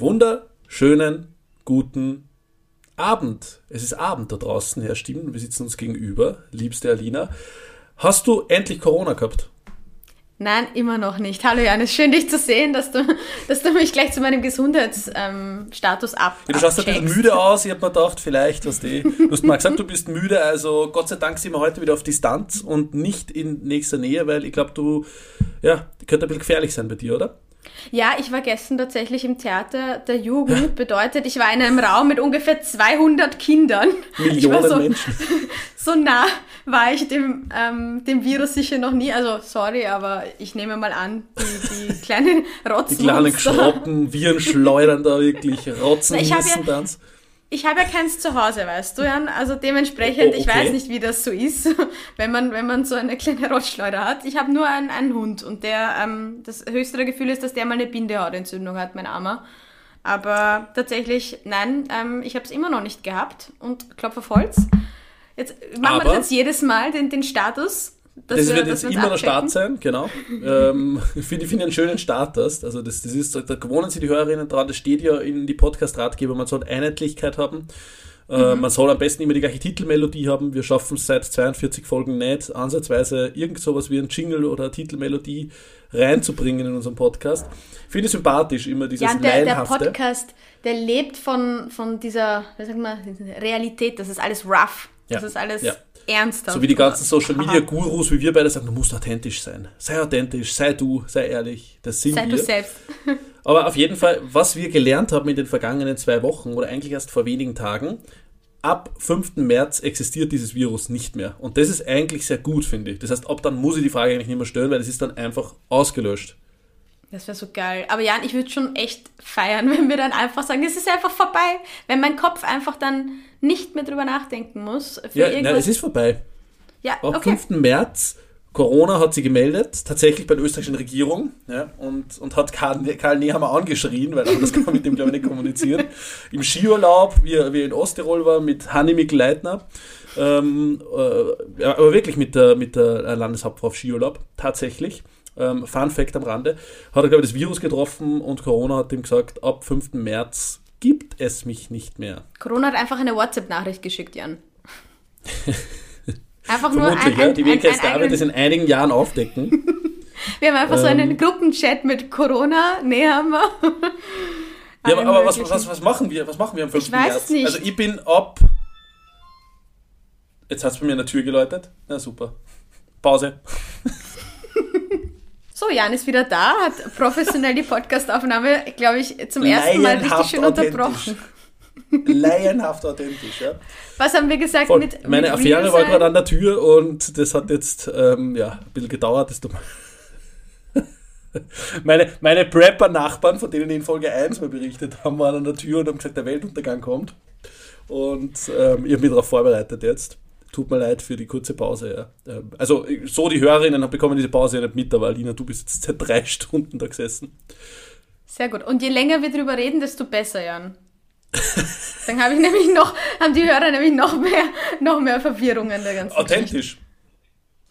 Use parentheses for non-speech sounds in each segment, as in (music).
wunderschönen, guten Abend. Es ist Abend da draußen, Herr Stimmen. Wir sitzen uns gegenüber, liebste Alina. Hast du endlich Corona gehabt? Nein, immer noch nicht. Hallo Janis, schön dich zu sehen, dass du, dass du mich gleich zu meinem Gesundheitsstatus ähm, ab. Ja, du schaust ein bisschen müde aus. Ich habe mir gedacht, vielleicht, was die. Du hast mal gesagt, du bist müde. Also Gott sei Dank sind wir heute wieder auf Distanz und nicht in nächster Nähe, weil ich glaube, du, ja, könnte ein bisschen gefährlich sein bei dir, oder? Ja, ich war gestern tatsächlich im Theater der Jugend. Bedeutet, ich war in einem Raum mit ungefähr 200 Kindern. Millionen so, Menschen. (laughs) So nah war ich dem, ähm, dem Virus sicher noch nie. Also, sorry, aber ich nehme mal an, die, die (laughs) kleinen Rotzen. Die kleinen Schroppen, Viren schleudern da wirklich, Rotzen, ich ja, Tanz. Ich habe ja keins zu Hause, weißt du, Jan. Also dementsprechend, oh, okay. ich weiß nicht, wie das so ist, (laughs) wenn man, wenn man so eine kleine Rotschleuder hat. Ich habe nur einen, einen Hund und der, ähm, das höchste Gefühl ist, dass der mal eine Bindehautentzündung hat, mein Armer. Aber tatsächlich, nein, ähm, ich habe es immer noch nicht gehabt und Klopf auf Holz. Jetzt machen wir das jetzt jedes Mal, den, den Status. Das wir, wird jetzt immer der Start sein, genau. (laughs) ähm, ich (laughs) finde find einen schönen Start das. Also das, das ist, da gewohnen sich die Hörerinnen dran, das steht ja in die Podcast-Ratgeber, man soll Einheitlichkeit haben. Äh, mhm. Man soll am besten immer die gleiche Titelmelodie haben. Wir schaffen es seit 42 Folgen nicht, ansatzweise irgend sowas wie ein Jingle oder eine Titelmelodie reinzubringen in unserem Podcast. Ich finde es sympathisch, immer dieses ja, der, der Podcast, der lebt von, von dieser, wie sagt man, Realität. Das ist alles rough. Das ja. ist alles ja ernsthaft. So wie die ganzen Social Media Gurus, wie wir beide sagen, du musst authentisch sein. Sei authentisch, sei du, sei ehrlich. Das sind sei wir. du selbst. (laughs) Aber auf jeden Fall, was wir gelernt haben in den vergangenen zwei Wochen oder eigentlich erst vor wenigen Tagen, ab 5. März existiert dieses Virus nicht mehr. Und das ist eigentlich sehr gut, finde ich. Das heißt, ab dann muss ich die Frage eigentlich nicht mehr stellen, weil es ist dann einfach ausgelöscht. Das wäre so geil. Aber Jan, ich würde schon echt feiern, (laughs) wenn wir dann einfach sagen, es ist einfach vorbei. Wenn mein Kopf einfach dann nicht mehr drüber nachdenken muss. ja, nein, es ist vorbei. Ja, Am okay. 5. März, Corona hat sie gemeldet, tatsächlich bei der österreichischen Regierung, ja, und, und hat Karl, Karl Nehammer angeschrien, weil das kann man mit dem, glaube ich, nicht kommunizieren. Im Skiurlaub, wie er in Osttirol war, mit Hanni Leitner. Ähm, äh, aber wirklich mit der, mit der Landeshauptfrau auf Skiurlaub, tatsächlich. Ähm, Fun Fact am Rande, hat er, glaube ich, das Virus getroffen und Corona hat ihm gesagt, ab 5. März gibt es mich nicht mehr. Corona hat einfach eine WhatsApp-Nachricht geschickt, Jan. (laughs) Einfach nur ein, ein, ja, die wir jetzt Arbeit das in einigen Jahren aufdecken. (laughs) wir haben einfach ähm, so einen ähm. Gruppenchat mit Corona, nee haben wir. ja, aber, aber was, was, was, machen wir? Was machen wir am 5. Ich weiß März? nicht. Also ich bin ab. Jetzt hat es bei mir an der Tür geläutet. Na super. Pause. So, Jan ist wieder da, hat professionell die Podcastaufnahme, glaube ich, zum ersten Mal richtig schön unterbrochen. Laienhaft authentisch, ja. Was haben wir gesagt Voll. mit Meine mit Affäre war gerade an der Tür und das hat jetzt ähm, ja, ein bisschen gedauert. Das (laughs) meine meine Prepper-Nachbarn, von denen ich in Folge 1 mal berichtet haben, waren an der Tür und haben gesagt, der Weltuntergang kommt. Und ähm, ich habe mich darauf vorbereitet jetzt. Tut mir leid für die kurze Pause. Ja. Ähm, also, so die Hörerinnen bekommen diese Pause ja nicht mit, aber Alina, du bist jetzt seit drei (laughs) Stunden da gesessen. Sehr gut. Und je länger wir drüber reden, desto besser, Jan. Dann habe ich (laughs) nämlich noch, haben die Hörer nämlich noch mehr, noch mehr Verwirrungen der ganzen Authentisch. Geschichte.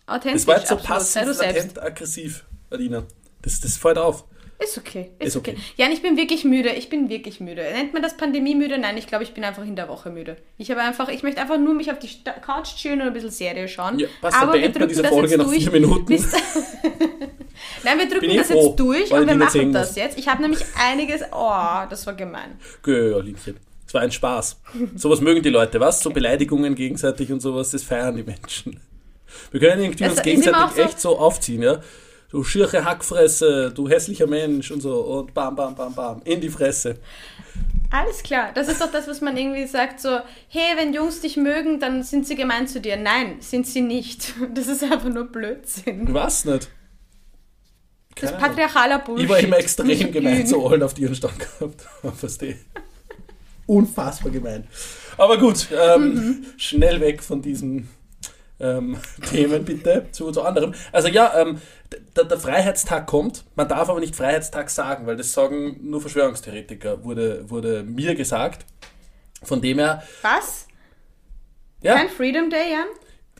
Authentisch. Das war jetzt so passiv, latent, aggressiv, Alina. Das, das fällt auf. Ist okay. Ist, ist okay. okay. Jan, ich bin wirklich müde. Ich bin wirklich müde. Nennt man das Pandemie müde? Nein, ich glaube, ich bin einfach in der Woche müde. Ich habe einfach, ich möchte einfach nur mich auf die Couch chillen und ein bisschen Serie schauen. Ja, passt, Aber wir drücken diese Folge nach vier Minuten. (laughs) Nein, wir drücken das jetzt durch und wir machen das jetzt. Ich habe nämlich einiges. Oh, das war gemein. Ja, Liebchen. Es war ein Spaß. Sowas mögen die Leute, was? So Beleidigungen gegenseitig und sowas, das feiern die Menschen. Wir können irgendwie uns gegenseitig so echt so aufziehen, ja? Du schirche Hackfresse, du hässlicher Mensch und so und bam, bam, bam, bam, in die Fresse. Alles klar, das ist doch das, was man irgendwie sagt, so, hey, wenn Jungs dich mögen, dann sind sie gemein zu dir. Nein, sind sie nicht. (laughs) Das ist einfach nur Blödsinn. Was nicht? Keine das ist patriarchaler Bullshit. Ich war immer extrem gemein zu allen, auf die ihren Stand gehabt (laughs) Verstehe. Unfassbar gemein. Aber gut, ähm, mhm. schnell weg von diesem ähm, (laughs) Themen bitte zu, zu anderem. Also ja, ähm, der, Freiheitstag kommt, man darf aber nicht Freiheitstag sagen, weil das sagen nur Verschwörungstheoretiker, wurde, wurde mir gesagt. Von dem her. Was? Ja. Kein Freedom Day, Jan?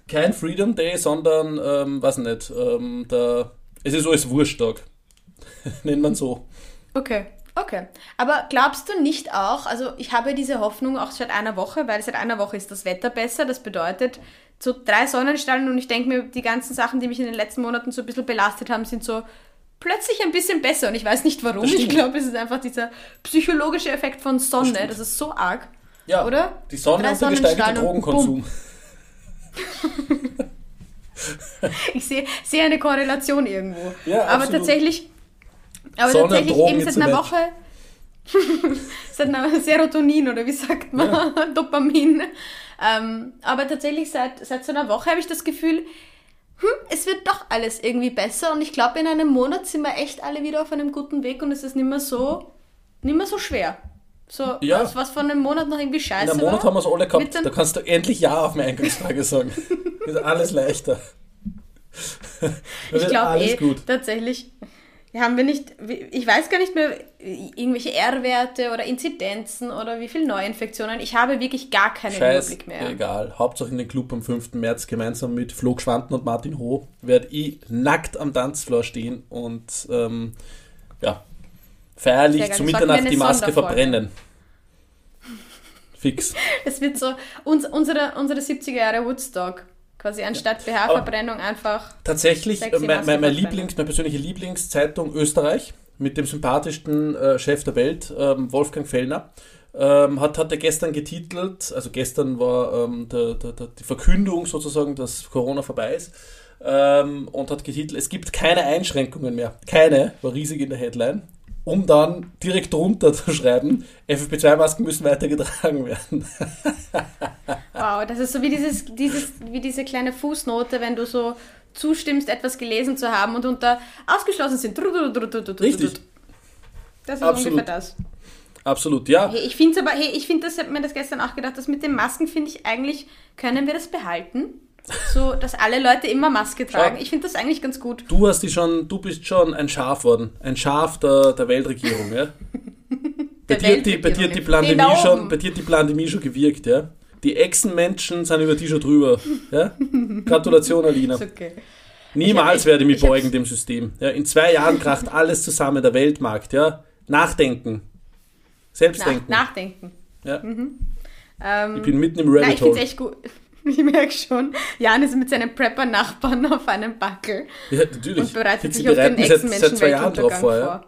Kein Freedom Day, sondern, ähm, weiß nicht, ähm, der, es ist alles Wurschtag. (laughs) Nennt man so. Okay. Okay, aber glaubst du nicht auch, also ich habe diese Hoffnung auch seit einer Woche, weil seit einer Woche ist das Wetter besser, das bedeutet so drei Sonnenstrahlen und ich denke mir, die ganzen Sachen, die mich in den letzten Monaten so ein bisschen belastet haben, sind so plötzlich ein bisschen besser und ich weiß nicht warum. Ich glaube, es ist einfach dieser psychologische Effekt von Sonne, das, das ist so arg. Ja, oder? Die Sonne und der gesteigerte Drogenkonsum. (laughs) ich sehe seh eine Korrelation irgendwo. Ja, aber absolut. tatsächlich, aber Sonne tatsächlich eben seit einer Woche, seit einer Serotonin oder wie sagt man, ja. (laughs) Dopamin. Ähm, aber tatsächlich seit, seit so einer Woche habe ich das Gefühl, hm, es wird doch alles irgendwie besser und ich glaube, in einem Monat sind wir echt alle wieder auf einem guten Weg und es ist nicht mehr so, nicht mehr so schwer. So, ja. was, was von einem Monat noch irgendwie scheiße war. In einem Monat war, haben wir es alle gehabt. Da kannst du endlich Ja auf meine Eingangsfrage sagen. (laughs) ist alles leichter. ich glaube eh, gut. tatsächlich, haben wir nicht, ich weiß gar nicht mehr, irgendwelche R-Werte oder Inzidenzen oder wie viele Neuinfektionen. Ich habe wirklich gar keinen Scheiß, Überblick mehr. Egal. Hauptsache in den Club am 5. März gemeinsam mit Flo Schwanten und Martin Ho werde ich nackt am Tanzfloor stehen und ähm, ja, feierlich zu Mitternacht die Maske verbrennen. Fix. (laughs) Es wird so uns, unsere, unsere 70er Jahre Woodstock. Quasi anstatt BH-Verbrennung einfach. Tatsächlich, mein, mein, mein Lieblings, meine persönliche Lieblingszeitung Österreich mit dem sympathischsten äh, Chef der Welt, ähm, Wolfgang Fellner, ähm, hat, hat er gestern getitelt, also gestern war ähm, der, der, der, die Verkündung sozusagen, dass Corona vorbei ist, ähm, und hat getitelt, es gibt keine Einschränkungen mehr. Keine, war riesig in der Headline um dann direkt drunter zu schreiben, FFP2-Masken müssen weiter getragen werden. wow, das ist so wie, dieses, dieses, wie diese kleine Fußnote, wenn du so zustimmst, etwas gelesen zu haben und unter ausgeschlossen sind. Richtig. Das ist Absolut. ungefähr das. Absolut, ja. Hey, ich finde aber, hey, ich finde das, habe mir das gestern auch gedacht, dass mit den Masken finde ich eigentlich, können wir das behalten? So, dass alle Leute immer Maske tragen. Ich finde das eigentlich ganz gut. Du hast die schon, du bist schon ein Schaf worden. Ein Schaf der, der Weltregierung, ja? (laughs) bei, dir die, bei dir die Pandemie schon, bei dir die Pandemie schon gewirkt, ja? Die Echsenmenschen sind über die schon drüber. Ja? (laughs) Gratulation, Alina. Okay. Niemals werde ich mich beugen dem System. Ja, in zwei Jahren kracht alles zusammen, der Weltmarkt. Ja? Nachdenken. Selbstdenken. Nach, nachdenken. Ja. Mhm. Ähm, ich bin mitten im Rabbit Hole. Ich es echt gut. (laughs) Ich merke schon, Jan ist mit seinen Prepper-Nachbarn (laughs) auf einem Backel. Ja, natürlich. Und bereitet sich auf den nächsten Menschenweltuntergang vor.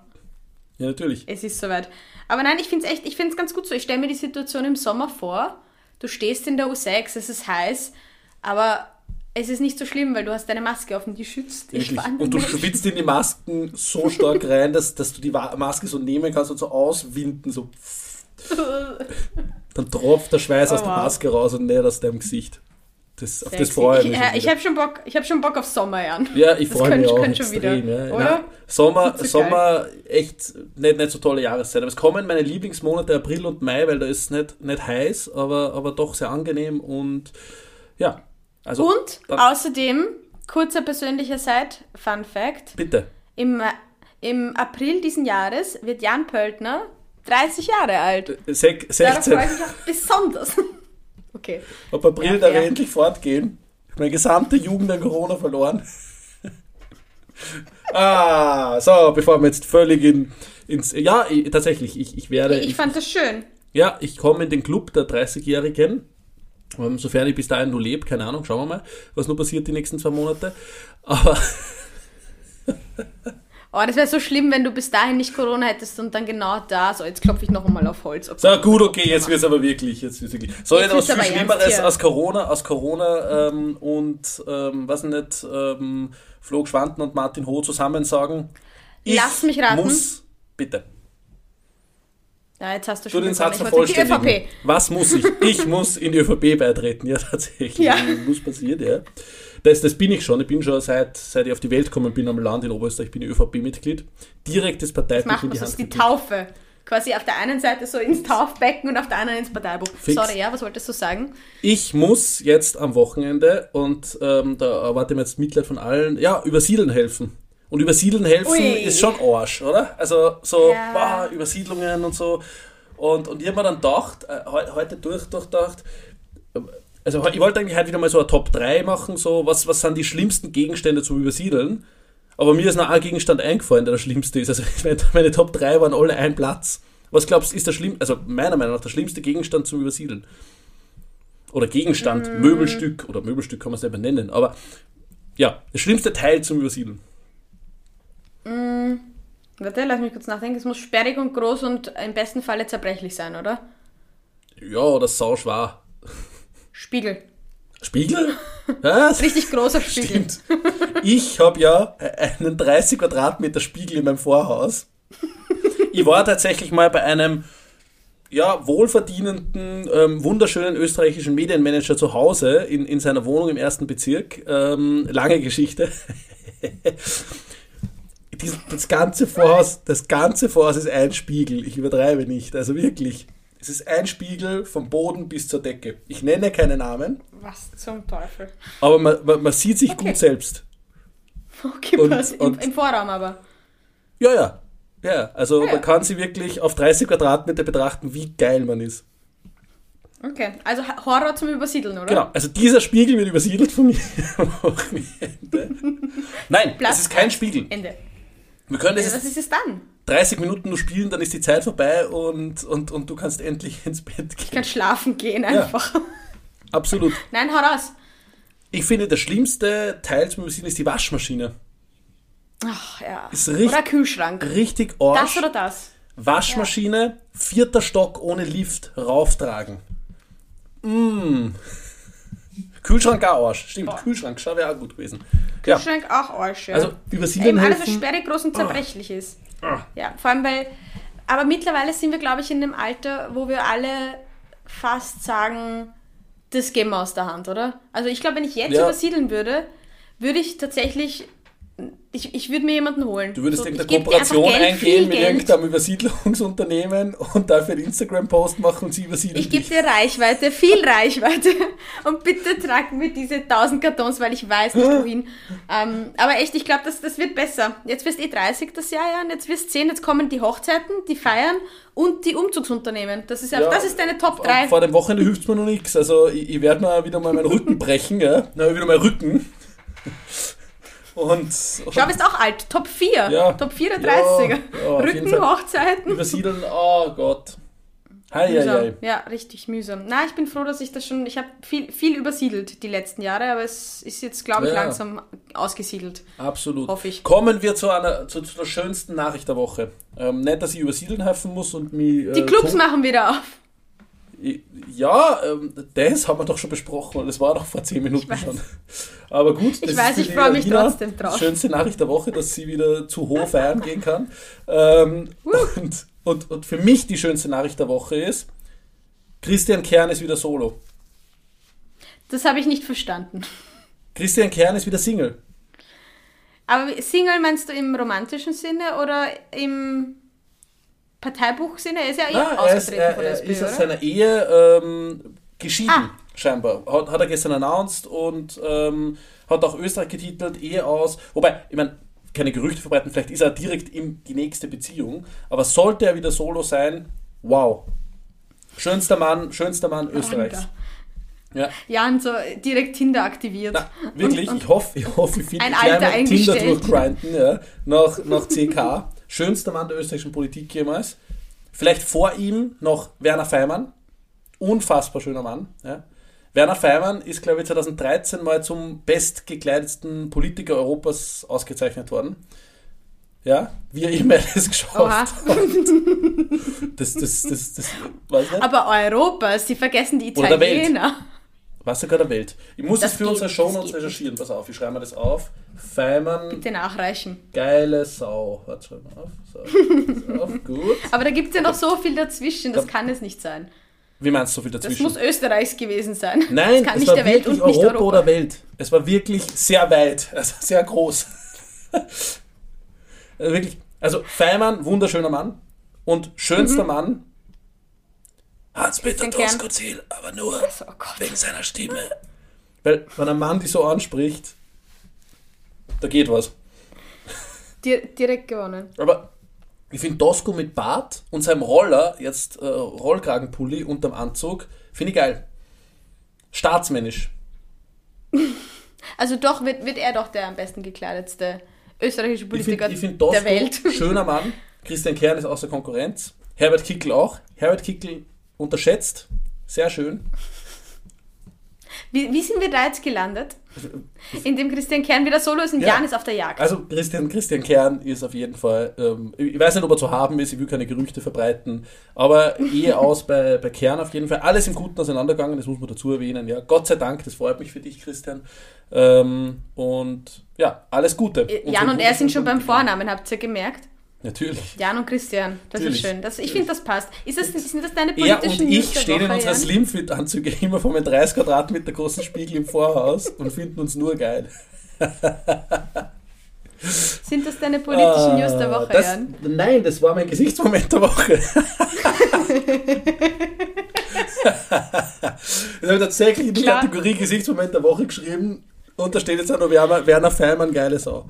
Ja, natürlich. Es ist soweit. Aber nein, ich finde es echt, ich finde es ganz gut so. Ich stelle mir die Situation im Sommer vor. Du stehst in der U6, es ist heiß, aber es ist nicht so schlimm, weil du hast deine Maske auf und die schützt dich Und du schwitzt in die Masken so stark (laughs) rein, dass, dass du die Maske so nehmen kannst und so auswinden, so. Dann tropft der Schweiß oh, aus der Maske raus und näher aus deinem Gesicht. Das, auf das freue ich mich. Ich, ich habe schon, Bock, hab schon Bock auf Sommer, Jan. Ja, ich freue mich auch schon extrem. Wieder, ja. oder? Ja, Sommer, Sommer echt nicht, nicht so tolle Jahreszeit. Aber es kommen meine Lieblingsmonate April und Mai, weil da ist es nicht, nicht heiß, aber, aber doch sehr angenehm und ja. Also, und außerdem, kurzer persönlicher Side-Fun Fact. Bitte. Im, Im April diesen Jahres wird Jan Pöltner 30 Jahre alt. Se 16. Darauf freue ich mich auch besonders. (laughs) Okay. Ab April ja, darf ja. endlich fortgehen. Meine gesamte Jugend an Corona verloren. (laughs) ah, so, bevor wir jetzt völlig in, ins. Ja, ich, tatsächlich, ich, ich werde. Ich, ich fand das schön. Ja, ich komme in den Club der 30-Jährigen. Ähm, sofern ich bis dahin nur lebe, keine Ahnung, schauen wir mal, was nur passiert die nächsten zwei Monate. Aber. (laughs) Oh, das wäre so schlimm, wenn du bis dahin nicht Corona hättest und dann genau da, so jetzt klopfe ich noch einmal auf Holz. So, gut, okay, jetzt wird es aber wirklich. Jetzt wird's wirklich. Soll jetzt was viel Schlimmeres als Corona, als Corona ähm, und, ähm, was nicht, ähm, Flo Schwanten und Martin Ho zusammen sagen? Ich Lass mich raten. muss, bitte. Ja, jetzt hast du schon du den Satz vervollständigen. Was muss ich? Ich muss in die ÖVP beitreten, ja, tatsächlich. Ja. Muss passieren, ja. Das, das bin ich schon. Ich bin schon seit, seit ich auf die Welt gekommen bin am Land in Oberösterreich, bin ich ÖVP-Mitglied. Direktes Parteibuch in die Hand. Das ist die Taufe. Quasi auf der einen Seite so ins Taufbecken und auf der anderen ins Parteibuch. Fix. Sorry, ja, was wolltest du sagen? Ich muss jetzt am Wochenende, und ähm, da erwarte ich mir jetzt Mitleid von allen, ja, übersiedeln helfen. Und übersiedeln helfen Ui. ist schon Arsch, oder? Also so, ja. wow, Übersiedlungen und so. Und, und ich habe mir dann gedacht, äh, heute durch, durchdacht, also ich wollte eigentlich heute wieder mal so eine Top 3 machen, so was, was sind die schlimmsten Gegenstände zum Übersiedeln. Aber mir ist noch ein Gegenstand eingefallen, der der schlimmste ist. Also (laughs) meine Top 3 waren alle ein Platz. Was glaubst du, ist der schlimm, also meiner Meinung nach der schlimmste Gegenstand zum Übersiedeln? Oder Gegenstand, mm. Möbelstück, oder Möbelstück kann man es nicht nennen, aber ja, der schlimmste Teil zum Übersiedeln. Mm. Warte, lass mich kurz nachdenken. Es muss sperrig und groß und im besten Falle zerbrechlich sein, oder? Ja, oder sauschwer. Spiegel. Spiegel? (laughs) Was? Richtig großer Spiegel. Stimmt. (laughs) Ich habe ja einen 30 Quadratmeter Spiegel in meinem Vorhaus. Ich war tatsächlich mal bei einem ja, wohlverdienenden, ähm, wunderschönen österreichischen Medienmanager zu Hause in, in seiner Wohnung im ersten Bezirk. Ähm, lange Geschichte. (laughs) das ganze Vorhaus, das ganze Vorhaus ist ein Spiegel. Ich übertreibe nicht. Also wirklich. Es ist ein Spiegel vom Boden bis zur Decke. Ich nenne keine Namen. Was zum Teufel? Aber man, man, man sieht sich okay. gut selbst. Okay, und, was? Und, Im, Vorraum aber. Ja, ja. Ja, also ah, ja. man kann sie wirklich auf 30 Quadratmeter betrachten, wie geil man ist. Okay, also Horror zum Übersiedeln, oder? Genau, also dieser Spiegel wird übersiedelt von mir. (laughs) Nein, Platz es ist kein Spiegel. Ende. Wir können das Was ist es dann? 30 Minuten nur spielen, dann ist die Zeit vorbei und, und, und du kannst endlich ins Bett gehen. Ich kann schlafen gehen einfach. Ja, absolut. Nein, hau raus. Ich finde, der schlimmste Teil zum Übersehen ist die Waschmaschine. Ach ja. Ist richtig, oder Kühlschrank. Richtig Arsch. Das oder das. Waschmaschine, ja. vierter Stock ohne Lift, rauftragen. Mmh. Kühlschrank auch Arsch. Stimmt, oh. Kühlschrank, schau, wäre auch gut gewesen. Kühlschrank ja. auch Arsch, ja. Also übersiedeln Eben alles, was sperrig, groß und zerbrechlich oh. ist. Oh. Ja, vor allem, weil, aber mittlerweile sind wir, glaube ich, in einem Alter, wo wir alle fast sagen, das gehen wir aus der Hand, oder? Also ich glaube, wenn ich jetzt ja. übersiedeln würde, würde ich tatsächlich ich, ich würde mir jemanden holen. Du würdest so, irgendeine Kooperation eingehen mit Geld. irgendeinem Übersiedlungsunternehmen und dafür einen Instagram-Post machen und sie übersiedeln. Ich gebe dir Reichweite, viel Reichweite (laughs) und bitte trag mir diese 1000 Kartons, weil ich weiß nicht wohin. ähm, aber echt, ich glaube, das, das wird besser. Jetzt wirst eh 30 das Jahr, ja, und jetzt wirst 10, jetzt kommen die Hochzeiten, die Feiern und die Umzugsunternehmen. Das ist, ja, das ist deine Top 3. Vor dem Wochenende hilft es mir noch nichts. Also ich, ich werde mal wieder mal meinen Rücken brechen, ja. Na, wieder mal Rücken. Und, und ich glaube, ist auch alt. Top 4. Ja, Top 4 der 30er. Ja, Rücken, Hochzeiten. Übersiedeln, oh Gott. Hei, hei, hei. Ja, richtig mühsam. Na, ich bin froh, dass ich das schon. Ich habe viel, viel übersiedelt die letzten Jahre, aber es ist jetzt, glaube ich, ja. langsam ausgesiedelt. Absolut. Hoffe ich. Kommen wir zu einer zu, zu der schönsten Nachricht der Woche. Ähm, nicht, dass ich übersiedeln helfen muss und mich. Äh, die Clubs machen wieder auf. Ja, ähm, das haben wir doch schon besprochen das war doch vor zehn Minuten schon. Aber gut, das ich weiß, ich freue mich trotzdem drauf. Schönste Nachricht der Woche, dass sie wieder zu hoch feiern gehen kann. Ähm, (laughs) und, und, und für mich die schönste Nachricht der Woche ist, Christian Kern ist wieder solo. Das habe ich nicht verstanden. Christian Kern ist wieder Single. Aber Single meinst du im romantischen Sinne oder im Parteibuch sind. Er ist ja eh Nein, ausgetreten er ist, von der SPÖ, ist aus seiner Ehe ähm, geschieden, ah. scheinbar. Hat, hat er gestern announced und ähm, hat auch Österreich getitelt, Ehe aus. Wobei, ich meine, keine Gerüchte verbreiten, vielleicht ist er direkt in die nächste Beziehung. Aber sollte er wieder solo sein, wow. Schönster Mann, schönster Mann Österreichs. Ja. Jan so direkt Tinder aktiviert. Na, wirklich, und, und ich hoffe, ich hoffe, ich finde Tinder durchgrinden, ja, nach, nach CK (laughs) schönster Mann der österreichischen Politik jemals. Vielleicht vor ihm noch Werner Feimann. Unfassbar schöner Mann. Ja. Werner Feimann ist, glaube ich, 2013 mal zum bestgekleidetsten Politiker Europas ausgezeichnet worden. Ja, wie er immer (laughs) das geschafft. Das, das, das, das, weiß nicht. Aber Europas, sie vergessen die Italiener. Was sogar der Welt. Ich muss das, das für geht, unsere Show uns recherchieren. Pass auf, ich schreibe mir das auf. Feimann. Bitte nachreichen. Geile Sau. Warte, schreib mal auf. So, auf. (laughs) Gut. Aber da gibt es ja noch so viel dazwischen, das da, kann es nicht sein. Wie meinst du so viel dazwischen? Das muss Österreichs gewesen sein. Nein, das kann es nicht war der Welt und Europa nicht Europa oder Welt. Es war wirklich sehr weit, (laughs) also sehr groß. also (laughs) wirklich, also Feimann, wunderschöner Mann und schönster mhm. Mann Hans-Peter Doskozil, aber nur oh wegen seiner Stimme. Weil, wenn ein Mann die so anspricht, da geht was. direkt gewonnen. Aber ich finde Dosko mit Bart und seinem Roller, jetzt äh, Rollkragenpulli unterm Anzug, finde ich geil. Staatsmännisch. (laughs) Also doch wird, wird er doch der am besten gekleidetste österreichische Politiker ich find, ich find der Welt. Schöner Mann. Christian Kern ist außer Konkurrenz. Herbert Kickel auch. Herbert Kickel unterschätzt. Sehr schön. Wie, wie sind wir da jetzt gelandet? In dem Christian Kern wieder solo ist und ja. Jan ist auf der Jagd. Also Christian, Christian Kern ist auf jeden Fall, ähm, ich weiß nicht, ob er zu haben ist, ich will keine Gerüchte verbreiten, aber Ehe (laughs) aus bei, bei Kern auf jeden Fall. Alles im Guten auseinandergegangen, das muss man dazu erwähnen. Ja, Gott sei Dank, das freut mich für dich, Christian. Ähm, und ja, alles Gute. Und Jan und er sind schon beim Vornamen, habt ihr gemerkt? Natürlich. Jan und Christian, das Natürlich. ist schön. Das, ich finde, das passt. Ist das, sind das deine politischen Ja, und ich stehen in unserer Slimfit-Anzüge immer vor meinem 30 Quadratmeter großen Spiegel im Vorhaus und finden uns nur geil. (laughs) Sind das deine politischen uh, News der Woche, das, Jan? Nein, das war mein Gesichtsmoment der Woche. (laughs) ich habe tatsächlich in die Klar. Kategorie Gesichtsmoment der Woche geschrieben und da steht jetzt auch noch Werner, Werner Feimann, geile Sau.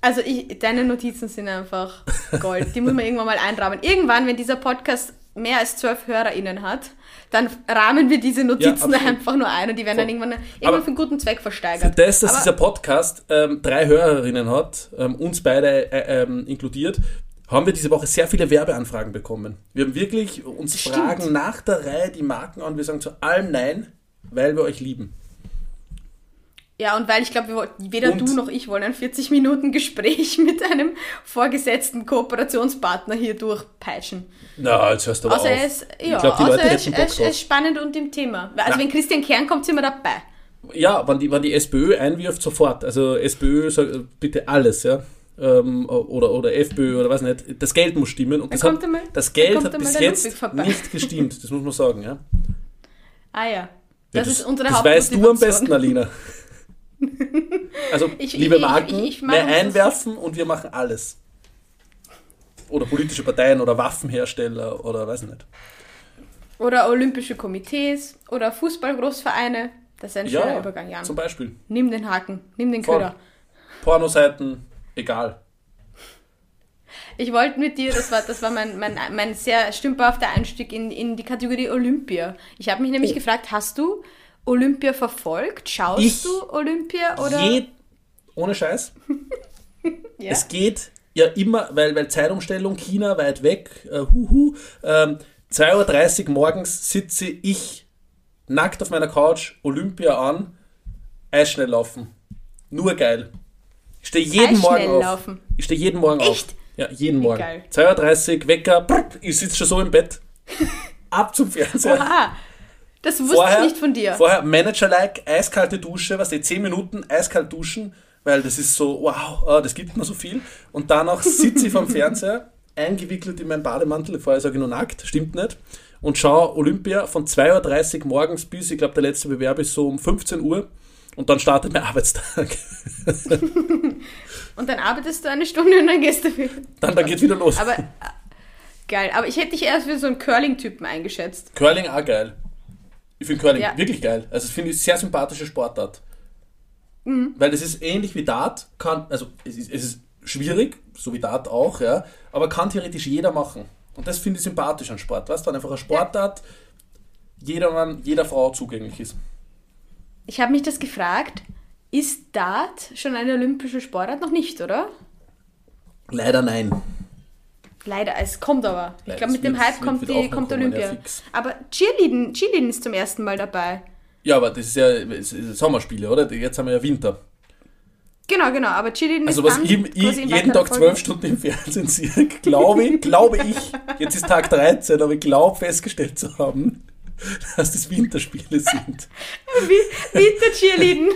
Also ich, deine Notizen sind einfach Gold. Die muss man irgendwann mal einrahmen. Irgendwann, wenn dieser Podcast mehr als zwölf HörerInnen hat, dann rahmen wir diese Notizen ja, einfach nur ein und die werden Voll. dann irgendwann, irgendwann für einen guten Zweck versteigert. Für das, dass Aber dieser Podcast ähm, drei Hörerinnen hat, ähm, uns beide äh, ähm, inkludiert, haben wir diese Woche sehr viele Werbeanfragen bekommen. Wir haben wirklich uns Stimmt. Fragen nach der Reihe die Marken an. Wir sagen zu allem Nein, weil wir euch lieben. Ja, und weil ich glaube, weder und? du noch ich wollen ein 40 Minuten Gespräch (laughs) mit einem vorgesetzten Kooperationspartner hier durchpeitschen. Na, jetzt hörst du aber außer auf. Es, ja, ich glaub, die Leute es, es, es ist spannend und im Thema. Also Na. wenn Christian Kern kommt, sind wir dabei. Ja, wenn die, wenn die SPÖ einwirft, sofort. Also SPÖ sagt bitte alles, ja. Ähm, oder, oder FPÖ oder was nicht. Das Geld muss stimmen. Und das, hat, einmal, das Geld hat bis jetzt nicht gestimmt, das muss man sagen, ja. Ah ja. Das, ja, das ist unsere Das weißt du am besten, Alina. (laughs) Also, ich, liebe Marken, ich, ich, mehr einwerfen und wir machen alles. Oder politische Parteien oder Waffenhersteller oder weiß nicht. Oder olympische Komitees oder Fußballgroßvereine. Das ist ein ja, schöner Übergang, Jan. Zum Beispiel. Nimm den Haken, nimm den Köder. Pornoseiten, egal. Ich wollte mit dir, das war, das war mein, mein, mein sehr stümperhafter Einstieg in, in die Kategorie Olympia. Ich habe mich nämlich oh. gefragt, hast du Olympia verfolgt? Schaust ich du Olympia oder? Je, ohne Scheiß. (laughs) ja. Es geht ja immer, weil, weil Zeitumstellung, China weit weg, äh, huhu, ähm, 2.30 Uhr morgens sitze ich nackt auf meiner Couch, Olympia an, Eisschnell laufen. Nur geil. Ich stehe jeden Morgen auf. Laufen. Ich stehe jeden Morgen Echt? auf. Ja, jeden Wie Morgen. 2.30 Uhr, Wecker, ich sitze schon so im Bett. (laughs) Ab zum Fernseher. Oha. Das wusste vorher, ich nicht von dir. Vorher Manager-like, eiskalte Dusche, was die 10 Minuten eiskalt duschen, weil das ist so, wow, oh, das gibt mir so viel. Und danach sitze ich vom (laughs) Fernseher, eingewickelt in meinen Bademantel, vorher sage ich nur nackt, stimmt nicht, und schaue Olympia von 2.30 Uhr morgens bis, ich glaube, der letzte Bewerb ist so um 15 Uhr. Und dann startet mein (laughs) Arbeitstag. und dann arbeitest du eine Stunde und dann gehst du wieder. Dann, dann geht wieder los. Aber äh, geil. Aber ich hätte dich erst für so einen Curling-Typen eingeschätzt. Curling auch geil. Ich finde Curling ja. wirklich geil. Also das finde ich sehr sympathische Sportart. Mhm. Weil es ist ähnlich wie Dart, kann, also es ist, es ist schwierig, so wie Dart auch, ja, aber kann theoretisch jeder machen. Und das finde ich sympathisch an Sport. Weißt du, einfach eine Sportart, ja. jeder Mann, jeder Frau zugänglich ist. Ich habe mich das gefragt, ist Dart schon eine olympische Sportart? Noch nicht, oder? Leider nein. Leider, es kommt aber. Ich glaube, mit dem Hype kommt, die, kommt Olympia. Ja, aber Cheerleading, Cheerleading ist zum ersten Mal dabei. Ja, aber das ist ja ist Sommerspiele, oder? Jetzt haben wir ja Winter. Genau, genau, aber Cheerleading also ist was ich, ich jeden Tag zwölf Stunden im Fernsehen sehe, (laughs) glaube ich, glaube ich, jetzt ist Tag 13, aber ich glaube festgestellt zu haben, dass das Winterspiele sind. (laughs) Winter-Cheerleading.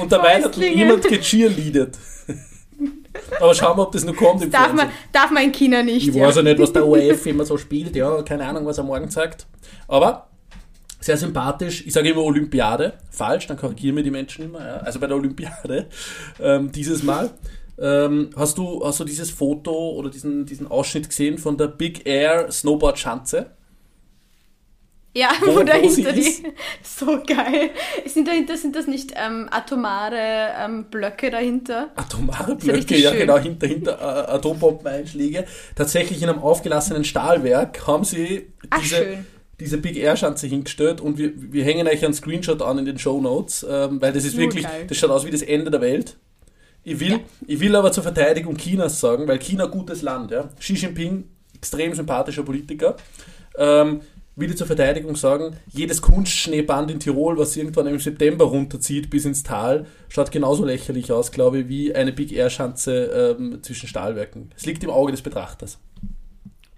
Und dabei hat niemand gecheerleadet. Aber schauen wir, ob das noch kommt im darf Man, darf man in China nicht. Ich ja. weiß ja nicht, was der ORF immer so spielt. Ja, keine Ahnung, was er morgen sagt. Aber sehr sympathisch. Ich sage immer Olympiade. Falsch, dann korrigieren mir die Menschen immer. Ja. Also bei der Olympiade ähm, dieses Mal. Ähm, hast, du, hast du dieses Foto oder diesen, diesen Ausschnitt gesehen von der Big Air Snowboard Schanze? Ja, wo, wo dahinter die. (laughs) So geil. Sind dahinter sind das nicht ähm, atomare ähm, Blöcke dahinter? Atomare Blöcke, ja, genau, hinter, hinter äh, Atombombeneinschläge. Tatsächlich in einem aufgelassenen Stahlwerk haben sie diese, diese Big Air Schanze hingestellt und wir, wir hängen euch einen Screenshot an in den Show Notes, ähm, weil das ist wirklich, geil. das schaut aus wie das Ende der Welt. Ich will, ja. ich will aber zur Verteidigung Chinas sagen, weil China gutes Land, ja. Xi Jinping, extrem sympathischer Politiker. Ähm, will ich zur Verteidigung sagen, jedes Kunstschneeband in Tirol, was irgendwann im September runterzieht bis ins Tal, schaut genauso lächerlich aus, glaube ich, wie eine Big Air Schanze ähm, zwischen Stahlwerken. Es liegt im Auge des Betrachters.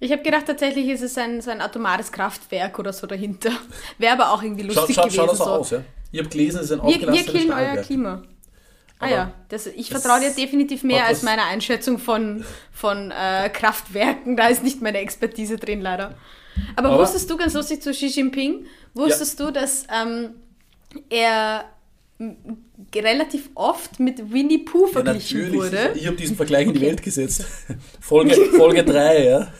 Ich habe gedacht, tatsächlich ist es ein, so ein atomales Kraftwerk oder so dahinter. (laughs) Wäre aber auch irgendwie lustig schau, schau, gewesen. Schau das so aus, ja? Ich habe gelesen, es ist ein aufgelassenes Wir, wir killen euer Klima. Ah ja, das, ich vertraue dir definitiv mehr als meiner Einschätzung von, von äh, Kraftwerken. Da ist nicht meine Expertise drin, leider. Aber, Aber wusstest du ganz lustig zu Xi Jinping, wusstest ja. du, dass ähm, er relativ oft mit Winnie Pooh verglichen ja, wurde? Ich, ich habe diesen Vergleich in die Welt gesetzt. (laughs) Folge, Folge 3, ja.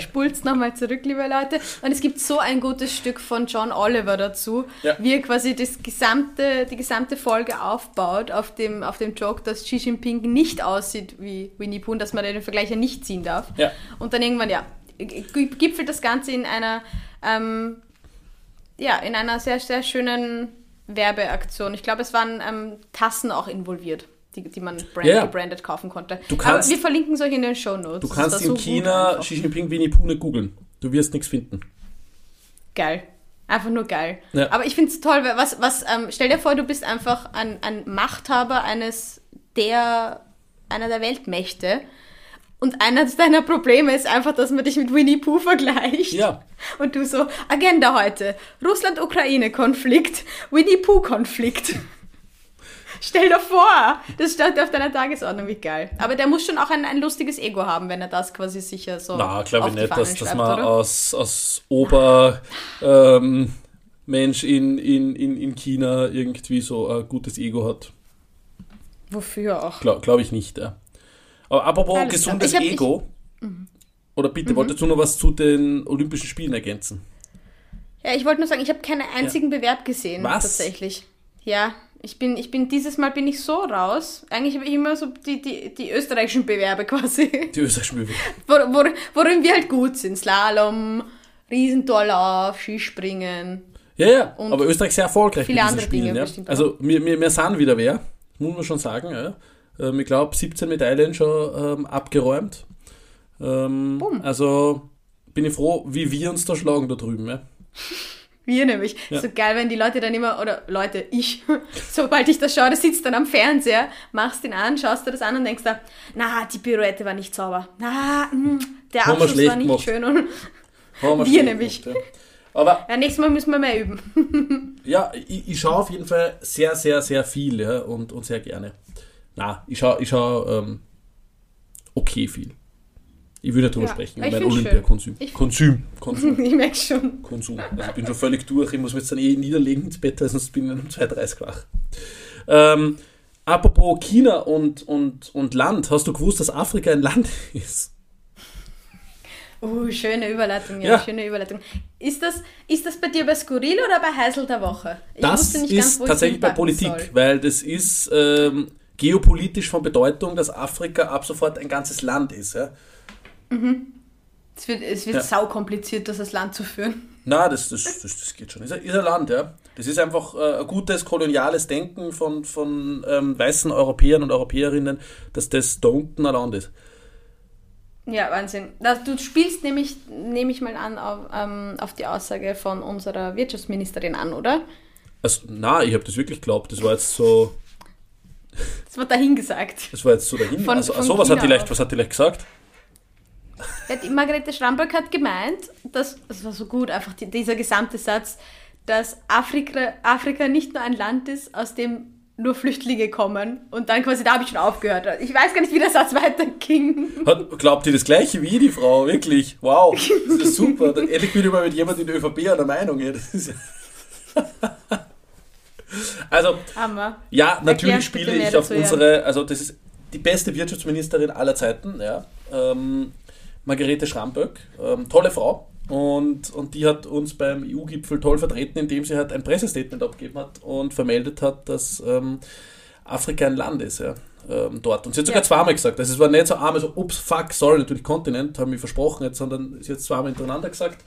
Spult's nochmal zurück, liebe Leute. Und es gibt so ein gutes Stück von John Oliver dazu, ja. wie er quasi das gesamte, die gesamte Folge aufbaut auf dem, auf dem Joke, dass Xi Jinping nicht aussieht wie Winnie Pooh und dass man den Vergleich ja nicht ziehen darf. Ja. Und dann irgendwann, ja, gipfelt das Ganze in einer, ähm, ja, in einer sehr, sehr schönen Werbeaktion. Ich glaube, es waren ähm, Tassen auch involviert, die, die man brand, ja, gebrandet kaufen konnte. Du kannst, Aber wir verlinken solche in den Show Notes. Du kannst in so China Xi Jinping Winnie Pooh googeln. Du wirst nichts finden. Geil. Einfach nur geil. Ja. Aber ich finde es toll, was, was, ähm, stell dir vor, du bist einfach ein, ein Machthaber eines der, einer der Weltmächte und eines deiner Probleme ist einfach, dass man dich mit Winnie Pooh vergleicht. Ja. Und du so, Agenda heute, Russland-Ukraine-Konflikt, Winnie Pooh-Konflikt. (laughs) Stell dir vor, das steht auf deiner Tagesordnung, wie geil. Aber der muss schon auch ein, ein lustiges Ego haben, wenn er das quasi sicher so. Na, glaube ich nicht, dass, dass man aus, aus Ober ähm, Mensch in, in, in, in China irgendwie so ein gutes Ego hat. Wofür auch? Glaube glaub ich nicht, ja. Aber apropos Alles gesundes hab, Ego. Ich, mhm. oder bitte, mhm. wolltest du noch was zu den Olympischen Spielen ergänzen? Ja, ich wollte nur sagen, ich habe keinen einzigen ja. Bewerb gesehen. Was? Tatsächlich. Ja, ich bin, ich bin, dieses Mal bin ich so raus. Eigentlich habe ich immer so die, die, die österreichischen Bewerbe (laughs) quasi. Die österreichischen Bewerbe. Wor, wor, worin wir halt gut sind. Slalom, Riesentorlauf, Skispringen. Ja, ja, aber Österreich sehr erfolgreich viele mit diesen Spielen. Dinge, ja. Also wir, wir, wir sind wieder wer, muss man schon sagen. Ja. Ähm, ich glaube, 17 Medaillen schon ähm, abgeräumt. Ähm, also bin ich froh, wie wir uns da schlagen da drüben. Ja. (laughs) Wir nämlich. Ja. So geil, wenn die Leute dann immer, oder Leute, ich, (laughs) sobald ich das schaue, du sitzt dann am Fernseher, machst ihn an, schaust dir das an und denkst da, na, die Pirouette war nicht sauber. Na, mh, hm, der Haben Abschluss war nicht gemacht. schön. Und wir, (laughs) wir nämlich. Gemacht, ja. Aber ja, nächstes Mal müssen wir mehr üben. ja, ich, ich schaue auf jeden Fall sehr, sehr, sehr viel ja, und, und sehr gerne. Na, ich schaue ich schau, ähm, okay viel. Ich würde darüber ja, sprechen, mein Olympiakonsum. Konsum. Konsum. (laughs) ich merke schon. Konsum. Also ich bin schon völlig durch. Ich muss mich jetzt dann eh niederlegen ins Bett, sonst bin ich um 2,30 wach. Ähm, apropos China und, und, und Land. Hast du gewusst, dass Afrika ein Land (laughs) ist? Oh, schöne Überleitung, ja, ja, schöne Überleitung. Ist das, ist das bei dir bei Skurril oder bei Heisel der Woche? Ich das ist ganz, tatsächlich bei Politik, soll. weil das ist ähm, geopolitisch von Bedeutung, dass Afrika ab sofort ein ganzes Land ist. Ja? Mhm. Es wird, es wird ja. sau kompliziert, das als Land zu führen. Na, das, das, das, das geht schon. Ist ein, ist ein Land, ja. Das ist einfach äh, ein gutes koloniales Denken von, von ähm, weißen Europäern und Europäerinnen, dass das da unten ein Land ist. Ja, Wahnsinn. Du spielst nämlich, nehme ich mal an, auf, ähm, auf die Aussage von unserer Wirtschaftsministerin an, oder? Also, na, ich habe das wirklich geglaubt. Das war jetzt so. Das war dahingesagt. Das war jetzt so dahin. Von, also, so, was hat, die leicht, was hat die leicht gesagt? Ja, die Margarete Schramberg hat gemeint, dass, das war so gut, einfach die, dieser gesamte Satz, dass Afrika, Afrika nicht nur ein Land ist, aus dem nur Flüchtlinge kommen. Und dann quasi, da habe ich schon aufgehört. Ich weiß gar nicht, wie der Satz (laughs) weiterging. Hat, glaubt ihr das gleiche wie die Frau? Wirklich? Wow, das ist super. Endlich bin ich mal mit jemandem in der ÖVP an der Meinung. Ja, das ist ja (laughs) also, Hammer. ja, natürlich spiele ich auf unsere, also das ist die beste Wirtschaftsministerin aller Zeiten, ja. Ähm, Margarete Schramböck, ähm, tolle Frau. Und, und die hat uns beim EU-Gipfel toll vertreten, indem sie halt ein Pressestatement abgegeben hat und vermeldet hat, dass ähm, Afrika ein Land ist. Ja. ähm, dort. Und sie hat sogar ja. zweimal gesagt. Also es war nicht so einmal so, ups, fuck, sorry, natürlich Kontinent, haben mich versprochen jetzt, sondern sie hat zweimal hintereinander gesagt.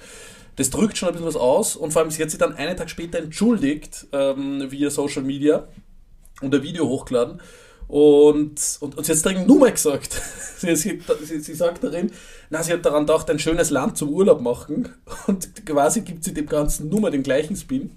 Das drückt schon ein bisschen was aus und vor allem sie hat sich dann einen Tag später entschuldigt ähm, via Social Media und ein Video hochgeladen. Und, und, und sie hat es darin nur mal gesagt. (laughs) sie, sie, sie, sagt darin, na, sie hat daran gedacht, ein schönes Land zum Urlaub machen. Und quasi gibt sie dem Ganzen nur mal den gleichen Spin.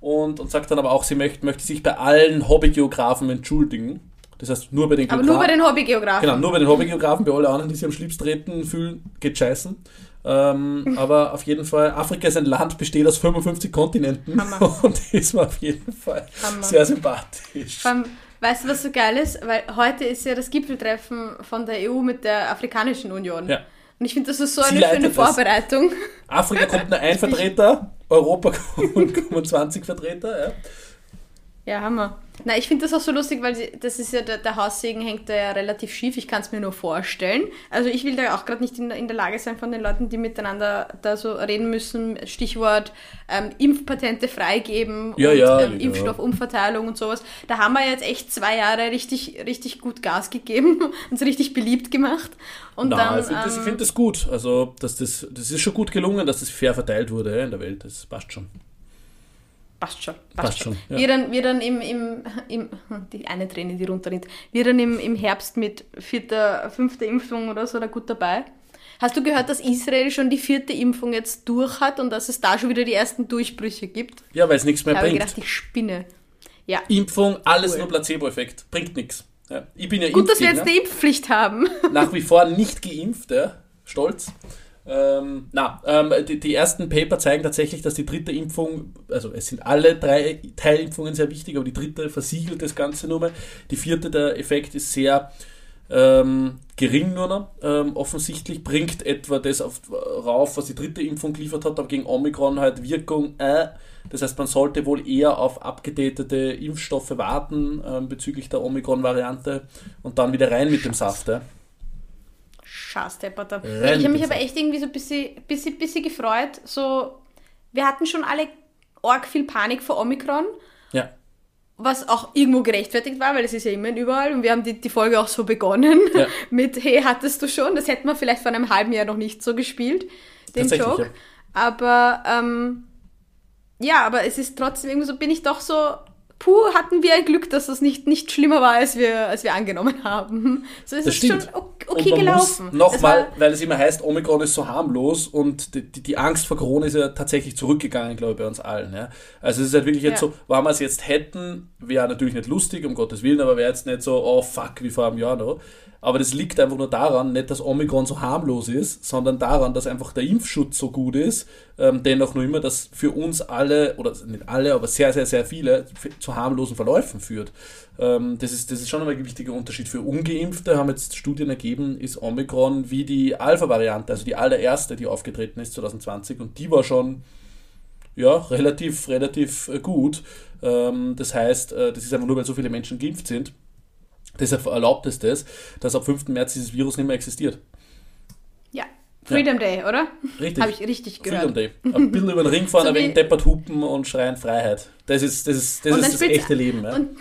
Und, und sagt dann aber auch, sie möchte, möchte sich bei allen Hobbygeografen entschuldigen. Das heißt, nur bei den Geografen. Aber nur bei den Hobbygeografen. Genau, nur bei den Hobbygeografen. Bei allen anderen, die sich am Schlips treten fühlen, geht scheißen. Ähm, (laughs) aber auf jeden Fall, Afrika ist ein Land, besteht aus 55 Kontinenten Hammer. (laughs) und ist mir auf jeden Fall Hammer. sehr sympathisch. Allem, weißt du, was so geil ist? Weil heute ist ja das Gipfeltreffen von der EU mit der Afrikanischen Union. Ja. Und ich finde, das ist so eine schöne Vorbereitung. Afrika kommt nur (laughs) ein Vertreter, Europa kommen 20 Vertreter. Ja. Ja, Hammer. Na, ich finde das auch so lustig, weil das ist ja, der, der Haussegen hängt da ja relativ schief. Ich kann es mir nur vorstellen. Also ich will da auch gerade nicht in, in, der Lage sein von den Leuten, die miteinander da so reden müssen. Stichwort ähm, Impfpatente freigeben ja, und ja, ähm, Impfstoffumverteilung und sowas. Da haben wir jetzt echt zwei Jahre richtig, richtig gut Gas gegeben, (laughs) uns richtig beliebt gemacht. Und Na, dann, ich finde das, ähm, find das gut. Also dass das, das ist schon gut gelungen, dass das fair verteilt wurde in der Welt. Das passt schon. Passt schon. Passt, passt schon. schon ja. Wir dann, wir dann im, im, im, (laughs) die eine Träne, die runterrinnt, wir dann im, im Herbst mit vierter, fünfter Impfung oder so da gut dabei. Hast du gehört, dass Israel schon die vierte Impfung jetzt durch hat und dass es da schon wieder die ersten Durchbrüche gibt? Ja, weil es nichts mehr ich bringt. Ich habe gedacht, ich spinne. Ja. Impfung, alles cool. nur Placebo-Effekt. Bringt nichts. Ja. Ich bin ja Gut, dass wir jetzt eine Impfpflicht haben. Nach wie vor nicht geimpft, ja. Stolz. Ähm, na, ähm, die, die, ersten Paper zeigen tatsächlich, dass die dritte Impfung, also es sind alle drei Teilimpfungen sehr wichtig, aber die dritte versiegelt das Ganze nur mehr. Die vierte, der Effekt ist sehr ähm, gering nur noch. Ähm, offensichtlich bringt etwa das auf, rauf, was die dritte Impfung geliefert hat, aber gegen Omikron halt Wirkung. Äh. Das heißt, man sollte wohl eher auf abgedatete Impfstoffe warten ähm, bezüglich der Omikron-Variante und dann wieder rein mit dem Saft. Äh. Schastepperter. Ich habe mich aber echt irgendwie so ein bisschen, bisschen, bisschen gefreut. So, wir hatten schon alle arg viel Panik vor Omikron. Ja. Was auch irgendwo gerechtfertigt war, weil es ist ja immer überall und wir haben die, die Folge auch so begonnen ja. (laughs) mit Hey, hattest du schon? Das hätten wir vielleicht vor einem halben Jahr noch nicht so gespielt, den Joke. Ja. Aber ähm, ja, aber es ist trotzdem irgendwie so, bin ich doch so puh, hatten wir ein Glück, dass das nicht, nicht schlimmer war, als wir, als wir angenommen haben. So ist das es stimmt. schon okay gelaufen. Nochmal, weil es immer heißt, Omikron ist so harmlos und die, die, die, Angst vor Corona ist ja tatsächlich zurückgegangen, glaube ich, bei uns allen. Ja? Also es ist halt wirklich jetzt ja. so, wenn wir es jetzt hätten, wäre natürlich nicht lustig, um Gottes Willen, aber wäre jetzt nicht so, oh fuck, wie vor einem Jahr noch. Aber das liegt einfach nur daran, nicht, dass Omikron so harmlos ist, sondern daran, dass einfach der Impfschutz so gut ist. Ähm, dennoch nur immer, dass für uns alle, oder nicht alle, aber sehr, sehr, sehr viele zu harmlosen Verläufen führt. Ähm, das, ist, das ist schon ein wichtiger Unterschied. Für Ungeimpfte haben jetzt Studien ergeben, ist Omikron wie die Alpha-Variante, also die allererste, die aufgetreten ist 2020. Und die war schon ja, relativ, relativ äh, gut. Ähm, das heißt, äh, das ist einfach nur, weil so viele Menschen geimpft sind. Deshalb erlaubt es das, dass ab 5. März dieses Virus nicht mehr existiert. Ja, Freedom ja. Day, oder? Richtig. Habe ich richtig gehört. Freedom Day. Ein bisschen über den Ring fahren, (laughs) so ein wenig deppert hupen und schreien Freiheit. Das ist das, ist, das, ist das echte Leben. Ja. Und,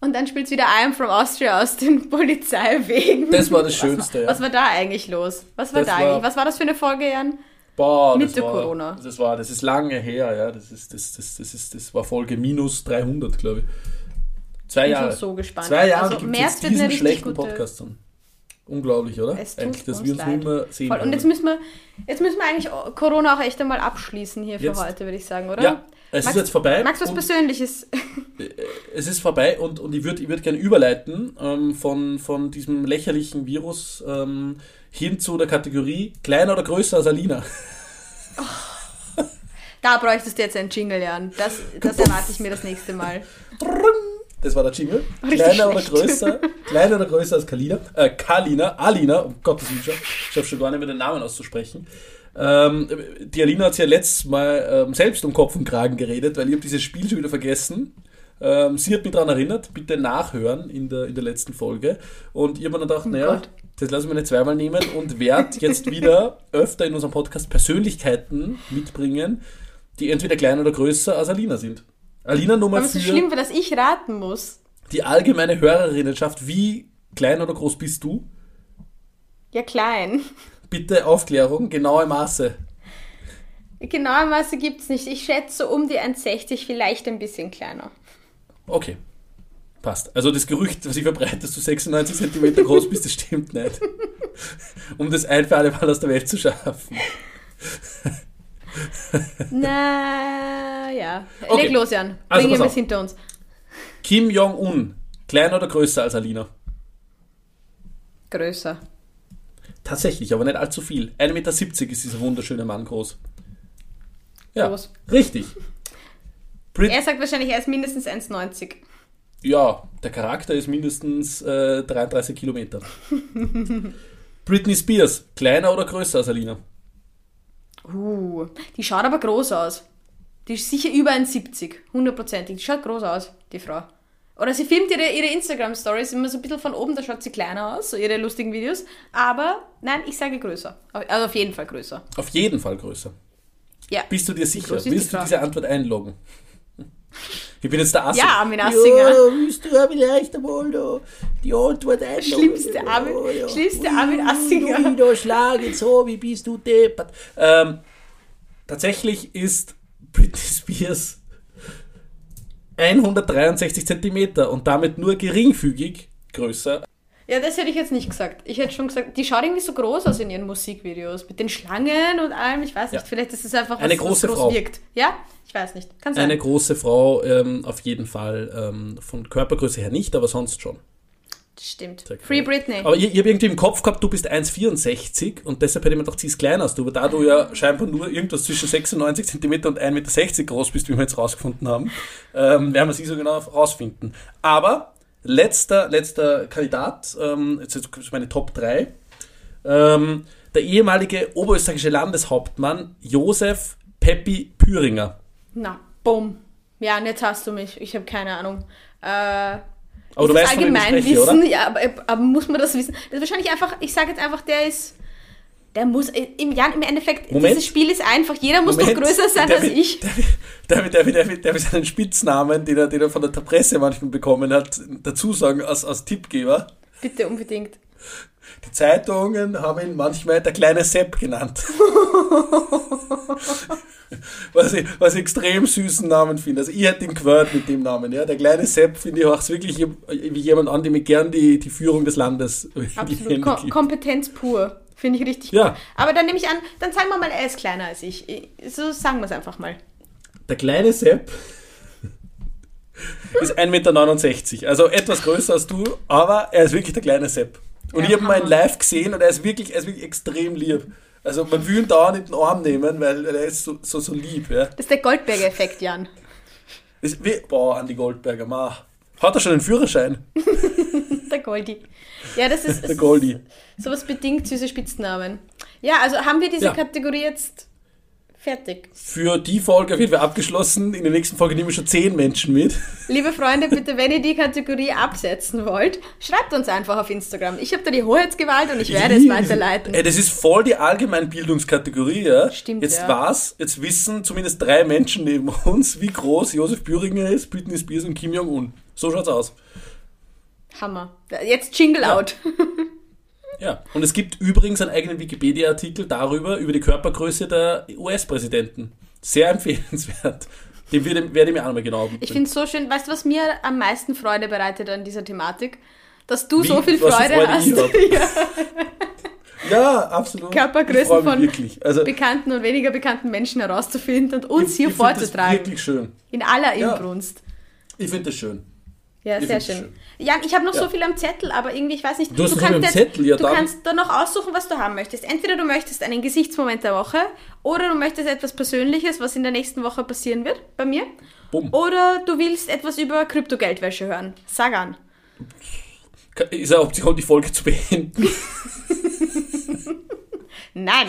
und dann spielt es wieder I am from Austria aus den (laughs) Polizeiwegen. Das war das Schönste, was, ja. Was war da eigentlich los? Was war das da war, eigentlich? Was war das für eine Folge, Jan? Boah, Mitte war, Corona. Das war, das ist lange her, ja. Das ist, das, das, das ist, das war Folge minus 300, glaube ich. Zwei Jahre. so gespannt. Zwei Jahre also, gibt es diesen schlechten Podcast dann. Unglaublich, oder? Es eigentlich, dass wir uns leid. nicht mehr sehen. Voll. Und jetzt müssen, wir, jetzt müssen wir eigentlich Corona auch echt einmal abschließen hier für jetzt. heute, würde ich sagen, oder? Ja, es Max, ist jetzt vorbei. Magst du was Persönliches? (laughs) Es ist vorbei und, und ich würde ich würd gerne überleiten ähm, von, von diesem lächerlichen Virus ähm, hin zu der Kategorie kleiner oder größer als Alina. Oh, da bräuchtest du jetzt einen Jingle, Jan. Das, das erwarte ich mir das nächste Mal. Das war der Jingle. Kleiner oder größer, kleiner oder größer als Kalina. Äh, Kalina, Alina, um Gottes Willen, ich schaffe schon gar nicht mehr den Namen auszusprechen. Ähm, die Alina hat sich ja letztes Mal ähm, selbst um Kopf und Kragen geredet, weil ich habe dieses Spiel schon wieder vergessen. Ähm, sie hat mich daran erinnert, bitte nachhören in der, in der letzten Folge. Und ich habe mir dann gedacht, oh naja, Gott. das lassen wir nicht zweimal nehmen und werde jetzt (laughs) wieder öfter in unserem Podcast Persönlichkeiten mitbringen, die entweder kleiner oder größer als Alina sind. Alina Nummer 4. Aber es ist schlimm, dass ich raten muss. die allgemeine Hörerinnenschaft, wie klein oder groß bist du? Ja, klein. Bitte Aufklärung, genaue Maße. Genaue Maße gibt es nicht. Ich schätze um die 1,60, vielleicht ein bisschen kleiner. Okay. Passt. Also das Gerücht, was ich verbreite, dass du 96 cm groß bist, das stimmt nicht. (laughs) um das ein für alle Mal aus der Welt zu schaffen. (laughs) Na ja. Okay. Leg los, Jan. Also, Bringen wir es hinter uns. Kim Jong-un, kleiner oder größer als Alina? Größer. Tatsächlich, aber nicht allzu viel. 1,70 Meter ist dieser wunderschöne Mann groß. Ja, groß. richtig. Brit er sagt wahrscheinlich, er ist mindestens 1,90. Ja, der Charakter ist mindestens äh, 33 Kilometer. (laughs) Britney Spears, kleiner oder größer als Alina? Uh, die schaut aber groß aus. Die ist sicher über 1,70. Hundertprozentig. Die schaut groß aus, die Frau. Oder sie filmt ihre, ihre Instagram-Stories immer so ein bisschen von oben, da schaut sie kleiner aus, so ihre lustigen Videos. Aber nein, ich sage größer. Also auf jeden Fall größer. Auf jeden Fall größer. Ja. Bist du dir sicher? Willst du diese Antwort einloggen? Ich bin jetzt der Assinger. Ja, Armin Assinger. Ja, willst du vielleicht einmal da die Antwort einloggen? Schlimmste Armin, ja, ja. schlimmste Armin Assinger. Ui, da schlage so, wie bist du deppert. Ähm, tatsächlich ist Britney Spears 163 cm und damit nur geringfügig größer. Ja, das hätte ich jetzt nicht gesagt. Ich hätte schon gesagt, die schaut irgendwie so groß aus in ihren Musikvideos. Mit den Schlangen und allem. Ich weiß nicht, ja. vielleicht ist es einfach, was, Eine große was groß Frau. wirkt. Ja? Weiß nicht. Kann sein. Eine große Frau, ähm, auf jeden Fall. Ähm, von Körpergröße her nicht, aber sonst schon. Stimmt. Free Britney. Aber ich, ich habe irgendwie im Kopf gehabt, du bist 1,64 und deshalb hätte ich mir gedacht, sie ist kleiner als du. Aber da du ja scheinbar nur irgendwas zwischen 96 cm und 1,60 Meter groß bist, wie wir jetzt rausgefunden haben, ähm, werden wir sie so genau rausfinden. Aber letzter, letzter Kandidat, ähm, jetzt ist meine Top 3. Ähm, der ehemalige oberösterreichische Landeshauptmann Josef Peppi Püringer. Na, bumm. Ja, und jetzt hast du mich. Ich habe keine Ahnung. Äh, aber du weißt, allgemein spreche, wissen, oder? ja, aber, aber, muss man das wissen? Das ist wahrscheinlich einfach, ich sage jetzt einfach, der ist, der muss, äh, im, ja, im Endeffekt, Moment. dieses Spiel ist einfach, jeder muss Moment. doch größer sein der als ich. Der, will, der will seinen Spitznamen, den er, den er von der Presse manchmal bekommen hat, dazu sagen als, als Tippgeber. Bitte, unbedingt. Die Zeitungen haben ihn manchmal der kleine Sepp genannt. (laughs) (laughs) was, ich, was ich extrem süßen Namen finde. Also ich hätte ihn gehört mit dem Namen. Ja. Der kleine Sepp finde ich auch wirklich wie jemand an, dem ich gern die, die Führung des Landes (laughs) Absolut. Ko Kompetenz pur. Finde ich richtig ja. gut. Aber dann nehme ich an, dann sagen wir mal, er ist kleiner als ich. So sagen wir es einfach mal. Der kleine Sepp (laughs) ist 1,69 Meter. Also etwas größer als du, aber er ist wirklich der kleine Sepp. Und ja, ich habe ihn mal live gesehen und er ist wirklich, er ist wirklich extrem lieb. Also man will ihn da nicht in den Arm nehmen, weil er ist so, so, so lieb. Ja. Das ist der Goldberger-Effekt, Jan. Ist wie, boah, Andi Goldberger, ma. Hat er schon einen Führerschein? (laughs) der Goldi. Ja, das ist, der Goldi. sowas bedingt süße Spitznamen. Ja, also haben wir diese ja. Kategorie jetzt Fertig. Für die Folge auf jeden Fall abgeschlossen. In der nächsten Folge nehmen wir schon zehn Menschen mit. Liebe Freunde, bitte, wenn ihr die Kategorie absetzen wollt, schreibt uns einfach auf Instagram. Ich habe da die Hoheitsgewalt und ich werde es weiterleiten. Ey, das ist voll die Allgemeinbildungskategorie, ja? Stimmt, Jetzt ja. war's, jetzt wissen zumindest drei Menschen neben (laughs) uns, wie groß Josef Büringer ist, Britney Spears und Kim Jong-un. So schaut's aus. Hammer. Jetzt Jingle ja. out. (laughs) Ja, und es gibt übrigens einen eigenen Wikipedia-Artikel darüber, über die Körpergröße der US-Präsidenten. Sehr (laughs) empfehlenswert. Den werde, werde ich mir auch nochmal genau Ich finde es so schön. Weißt du, was mir am meisten Freude bereitet an dieser Thematik? Dass du Wie, so viel Freude, Freude hast. (laughs) ja. ja, absolut. Körpergrößen von also, bekannten und weniger bekannten Menschen herauszufinden und uns ich, hier ich vorzutragen. Das wirklich schön. In aller Inbrunst. Ja, ich finde das schön. Ja, sehr schön. schön. Jan, ich habe noch ja. so viel am Zettel, aber irgendwie, ich weiß nicht, du, du kannst, jetzt, Zettel, ja, du kannst da noch aussuchen, was du haben möchtest. Entweder du möchtest einen Gesichtsmoment der Woche oder du möchtest etwas Persönliches, was in der nächsten Woche passieren wird, bei mir. Bumm. Oder du willst etwas über Kryptogeldwäsche hören. Sag an. Ist eine Option, die Folge zu beenden? (laughs) Nein.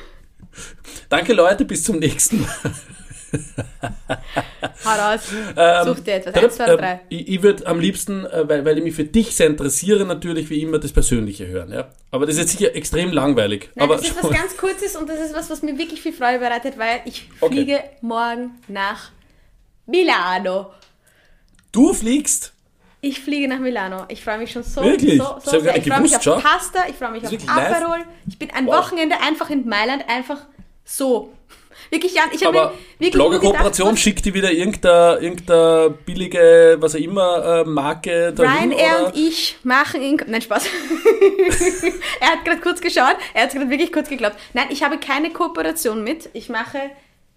(laughs) Danke Leute, bis zum nächsten Mal. Hau raus. Ähm, Such dir etwas. Eins, zwei, drei. ich, ich würde am liebsten, äh, weil, weil ich mich für dich sehr interessiere, natürlich wie immer das Persönliche hören. Ja? Aber das ist jetzt sicher extrem langweilig. Nein, Aber das ist (laughs) was ganz Kurzes und das ist was, was mir wirklich viel Freude bereitet, weil ich fliege okay. morgen nach Milano. Du fliegst? Ich fliege nach Milano. Ich freue mich schon so, wirklich? so, so sehr. Ich freue mich auf? Pasta, ich freue mich auf Aperol. Live? Ich bin ein wow. Wochenende einfach in Mailand, einfach so. Wirklich, Jan, ich habe wirklich Blogger-Kooperation schickt die wieder irgendeine, irgendeine billige, was auch immer, äh, Marke dahin, Ryanair und ich machen in... Nein, Spaß. (laughs) er hat gerade kurz geschaut, er hat gerade wirklich kurz geglaubt. Nein, ich habe keine Kooperation mit. Ich mache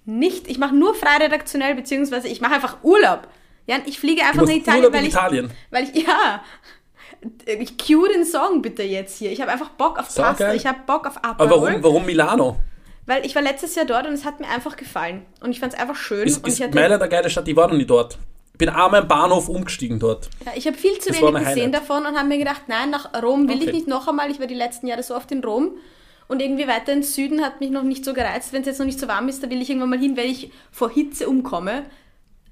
nicht, ich mache nur frei redaktionell, beziehungsweise ich mache einfach Urlaub. Jan, ich fliege einfach nach Italien, weil ich, Italien. weil ich, ja, ich cue den Song bitte jetzt hier. Ich habe einfach Bock auf Pasta, ich habe Bock auf Aperol. Aber warum, warum Milano? Weil ich war letztes Jahr dort und es hat mir einfach gefallen. Und ich fand es einfach schön. Ist, und ist Mailand eine geile Stadt, ich war noch nie dort. Ich bin einmal im Bahnhof umgestiegen dort. Ja, ich habe viel zu das wenig gesehen davon und habe mir gedacht, nein, nach Rom will okay. ich nicht noch einmal. Ich war die letzten Jahre so oft in Rom. Und irgendwie weiter ins Süden hat mich noch nicht so gereizt. Wenn es jetzt noch nicht so warm ist, da will ich irgendwann mal hin, weil ich vor Hitze umkomme.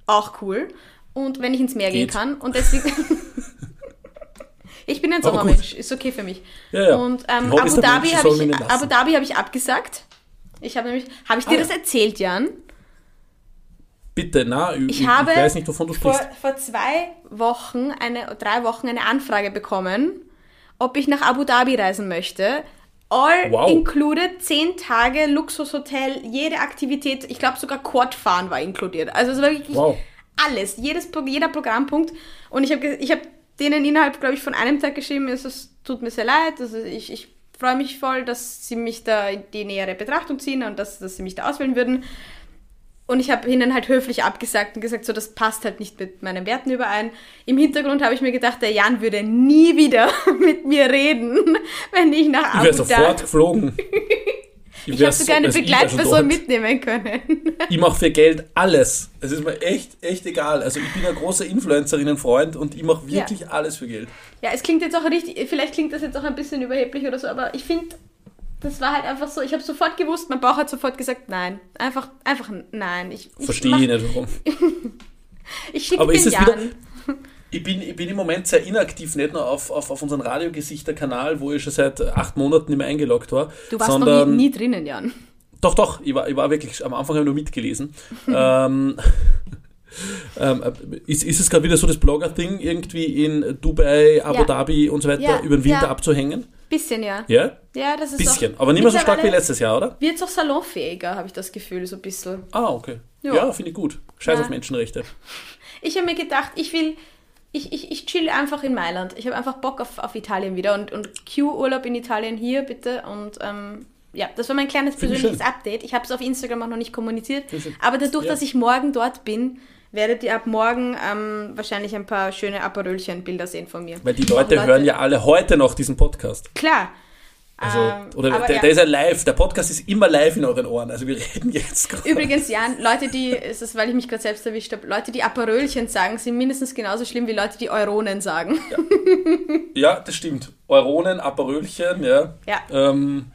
Auch cool. Und wenn ich ins Meer Geht. gehen kann. Und deswegen. (laughs) ich bin ein Sommermensch, ist okay für mich. Ja, ja. Und ähm, Abu, Dhabi ich, Abu Dhabi habe ich abgesagt. Ich habe nämlich. Habe ich dir ah, das erzählt, Jan? Bitte, na, ich, ich, habe ich weiß nicht, wovon du sprichst. Vor, vor zwei Wochen, eine, drei Wochen eine Anfrage bekommen, ob ich nach Abu Dhabi reisen möchte. All wow. included, zehn Tage, Luxushotel, jede Aktivität, ich glaube sogar Quadfahren war inkludiert. Also es war wirklich wow alles, jedes, jeder Programmpunkt. Und ich habe ich hab denen innerhalb, glaube ich, von einem Tag geschrieben, es tut mir sehr leid, also ich, ich freue mich voll, dass sie mich da in die nähere Betrachtung ziehen und dass, dass sie mich da auswählen würden. Und ich habe ihnen halt höflich abgesagt und gesagt, so das passt halt nicht mit meinen Werten überein. Im Hintergrund habe ich mir gedacht, der Jan würde nie wieder (laughs) mit mir reden, wenn ich nach Abu Dhabi... Ich wäre sofort geflogen. (laughs) Ich, ich habe sogar eine Begleitperson mitnehmen können. (laughs) ich mache für Geld alles. Es ist mir echt, echt egal. Also ich bin ein großer Influencerinnen-Freund und ich mache wirklich ja. alles für Geld. Ja, es klingt jetzt auch richtig, vielleicht klingt das jetzt auch ein bisschen überheblich oder so, aber ich finde, das war halt einfach so, ich habe sofort gewusst, mein Bauch hat sofort gesagt, nein. Einfach, einfach nein. Ich, Verstehe ich nicht warum. (laughs) ich schicke den Jan ich bin, ich bin im Moment sehr inaktiv, nicht nur auf, auf, auf unseren Radiogesichter-Kanal, wo ich schon seit acht Monaten nicht mehr eingeloggt war. Du warst sondern, noch nie, nie drinnen, Jan. Doch, doch, ich war, ich war wirklich, am Anfang habe ich nur mitgelesen. (laughs) ähm, (laughs) ähm, ist, ist es gerade wieder so das Blogger-Ding, irgendwie in Dubai, Abu ja. Dhabi und so weiter ja, über den Winter ja. abzuhängen? Bisschen, ja. Ja? Ja, das ist Bisschen, aber nicht mehr so stark wie letztes Jahr, oder? Wird es auch salonfähiger, habe ich das Gefühl, so ein bisschen. Ah, okay. Ja, finde ich gut. Scheiß auf Menschenrechte. (laughs) Ich habe mir gedacht, ich will, ich, ich, ich chill einfach in Mailand. Ich habe einfach Bock auf, auf Italien wieder und, und Q-Urlaub in Italien hier, bitte. Und ähm, ja, das war mein kleines persönliches Update. Ich habe es auf Instagram auch noch nicht kommuniziert. Aber dadurch, ja. dass ich morgen dort bin, werdet ihr ab morgen ähm, wahrscheinlich ein paar schöne Aperölchen-Bilder sehen von mir. Weil die Leute, Leute hören ja alle heute noch diesen Podcast. Klar. Also, ähm, oder der, ja. der, ist ja live, der Podcast ist immer live in euren Ohren, also wir (laughs) reden jetzt gerade. Übrigens, Jan, Leute, die, ist, weil ich mich gerade selbst erwischt habe, Leute, die Aperölchen sagen, sind mindestens genauso schlimm wie Leute, die Euronen sagen. Ja, ja das stimmt. Euronen, Aperölchen, ja. Ja. Ähm,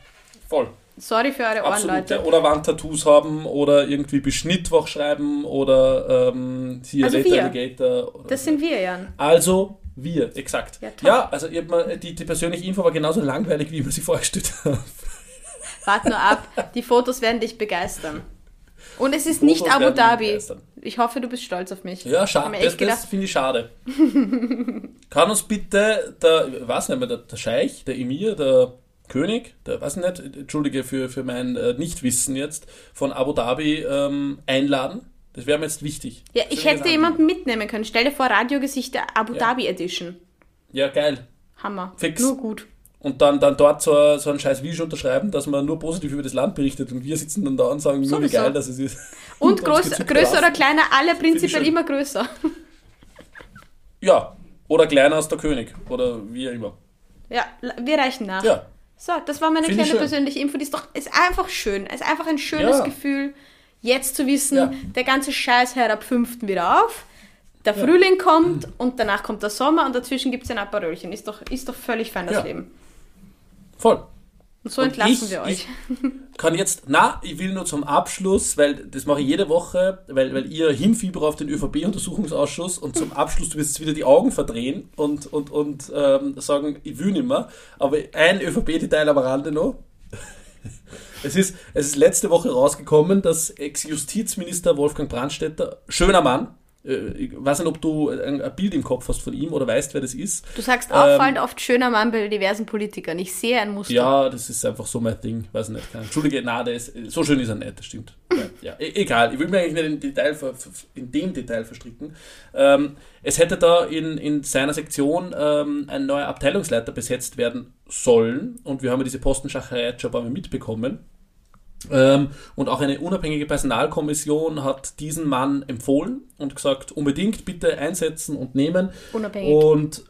voll. Sorry für eure Ohren, Absolut, Leute. Ja. Oder Wandtattoos haben oder irgendwie Beschnittwoch schreiben oder ähm, hier also wir. Das sind wir, Jan. Also wir, exakt. Ja, ja also mal, die, die persönliche Info war genauso langweilig, wie ich mir sie vorgestellt habe. (laughs) Warte nur ab, die Fotos werden dich begeistern. Und es ist nicht Abu Dhabi. Ich hoffe, du bist stolz auf mich. Ja, schade. Das, das finde ich schade. (laughs) Kann uns bitte der, weiß nicht mehr, der, der Scheich, der Emir, der König, der weiß nicht, entschuldige für, für mein äh, Nichtwissen jetzt, von Abu Dhabi ähm, einladen? Das wäre mir jetzt wichtig. Ja, ich hätte jemanden mitnehmen können. Stell dir vor, Radiogesichter Abu ja. Dhabi Edition. Ja, geil. Hammer. Fix. Nur gut. Und dann, dann dort so, so einen scheiß Video unterschreiben, dass man nur positiv über das Land berichtet und wir sitzen dann da und sagen nur, wie geil das ist. (laughs) Und, (laughs) und groß, größer oder kleiner, alle prinzipiell immer größer. (laughs) Ja, oder kleiner als der König oder wie auch immer. Ja, wir reichen nach. Ja. So, das war meine Find kleine persönliche Info. Die ist doch ist einfach schön. Es ist einfach ein schönes ja. Gefühl Jetzt zu wissen, ja. der ganze Scheiß hört ab 5. wieder auf, der ja. Frühling kommt und danach kommt der Sommer und dazwischen gibt es ein Aperölchen. Ist doch, ist doch völlig fein, das ja. Leben. Voll. Und so und entlassen ich, wir euch. Ich (laughs) kann jetzt, na, ich will nur zum Abschluss, weil das mache ich jede Woche, weil, weil ihr hinfieber auf den ÖVP-Untersuchungsausschuss und zum Abschluss, du wirst wieder die Augen verdrehen und, und, und ähm, sagen, ich will nicht mehr. Aber ein ÖVP-Detail am Rande noch. Es ist, es ist letzte Woche rausgekommen, dass Ex-Justizminister Wolfgang Brandstätter, schöner Mann, ich weiß nicht, ob du ein, Bild im Kopf hast von ihm oder weißt, wer das ist. Du sagst auffallend ähm, oft schöner Mann bei diversen Politikern. Ich sehe ein Muster. Ja, das ist einfach so mein Ding. Weiß nicht. Entschuldige, na, der ist, so schön ist er nicht, das stimmt. ja, e egal, ich will mir eigentlich nicht in, Detail, in dem Detail verstricken. Ähm, es hätte da in, in seiner Sektion ähm, ein neuer Abteilungsleiter besetzt werden sollen und wir haben diese Postenschacherei schon ein paar Mal mitbekommen. Ähm, und auch eine unabhängige Personalkommission hat diesen Mann empfohlen und gesagt, unbedingt bitte einsetzen und nehmen. Unabhängig. Und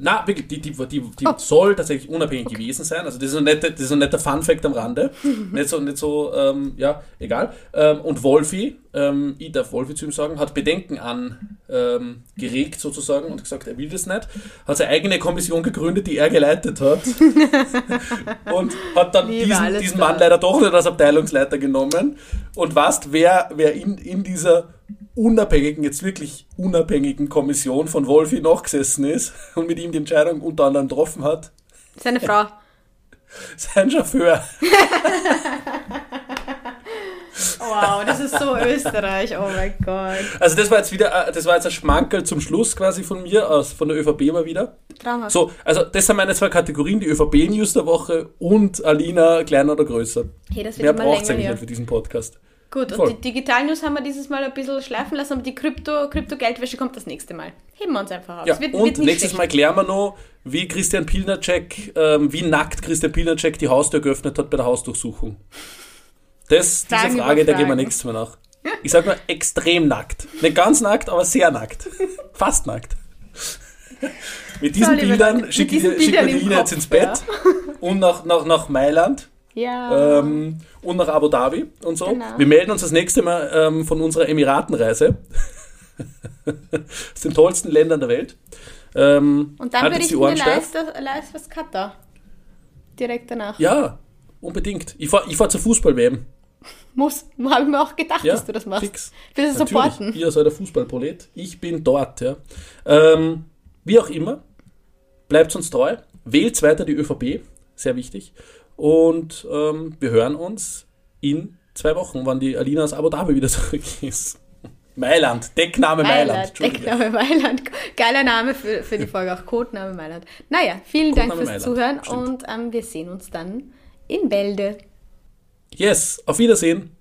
na, wirklich, die, die, die, die oh. soll tatsächlich unabhängig okay. gewesen sein. Also das ist ein netter, das ist ein netter Fun-Fact am Rande. (laughs) nicht so, nicht so ähm, ja, egal. Ähm, und Wolfi, ähm, ich darf Wolfi zu ihm sagen, hat Bedenken an ähm, geregt sozusagen und gesagt, er will das nicht. Hat seine eigene Kommission gegründet, die er geleitet hat. (laughs) und hat dann diesen, diesen Mann leider doch nicht als Abteilungsleiter genommen. Und weißt, wer, wer in, in dieser unabhängigen, jetzt wirklich unabhängigen Kommission von Wolfi noch gesessen ist und mit ihm die Entscheidung unter anderem getroffen hat. Seine Frau. Sein Chauffeur. (laughs) wow, das ist so Österreich, oh mein Gott. Also das war jetzt wieder, äh, das war jetzt ein Schmankerl zum Schluss quasi von mir, aus, von der ÖVP mal wieder. Traumhaft. So, also das sind meine zwei Kategorien, die ÖVP-News der Woche und Alina kleiner oder größer. Hey, das wird Mehr braucht es eigentlich nicht für diesen Podcast. Gut, Voll. und die Digital News haben wir dieses Mal ein bisschen schleifen lassen, aber die Krypto, Krypto-Geldwäsche kommt das nächste Mal. Heben wir uns einfach auf. Ja, wird, und wird nächstes schlecht. Mal klären wir noch, wie Christian Pilnacek, ähm, wie nackt Christian Pilnacek die Haustür geöffnet hat bei der Hausdurchsuchung. Das, diese Frage, da gehen wir nächstes Mal nach. Ich sag mal extrem nackt. Nicht ganz nackt, aber sehr nackt. Fast nackt. Mit diesen so, Bildern schicke ich, schick die Ina jetzt ins Bett ja. und nach, nach, nach Mailand. Ja. Ähm, und nach Abu Dhabi und so. Genau. Wir melden uns das nächste Mal ähm, von unserer Emiratenreise. Aus (laughs) den tollsten Ländern der Welt. Ähm, und dann würde ich mir live, live was Katar. Direkt danach. Ja, unbedingt. Ich fahre ich fahr zur Fußball-WM. Muss, habe ich mir auch gedacht, ja, dass du das machst. Fix. Will das supporten. Ihr seid der Fußballprolet. Ich bin dort, ja. Ähm, wie auch immer, bleibt uns treu. Wählt weiter die ÖVP, sehr wichtig. Und ähm, wir hören uns in zwei Wochen, wann die Alina aus Abu Dhabi wieder (laughs) zurück ist. Mailand, Deckname Mailand. Mailand Deckname Mailand. Geiler Name für, für die Folge, auch Codename Mailand. Naja, vielen Codename Dank fürs Mailand. Zuhören Stimmt. und ähm, wir sehen uns dann in Bälde. Yes, auf Wiedersehen.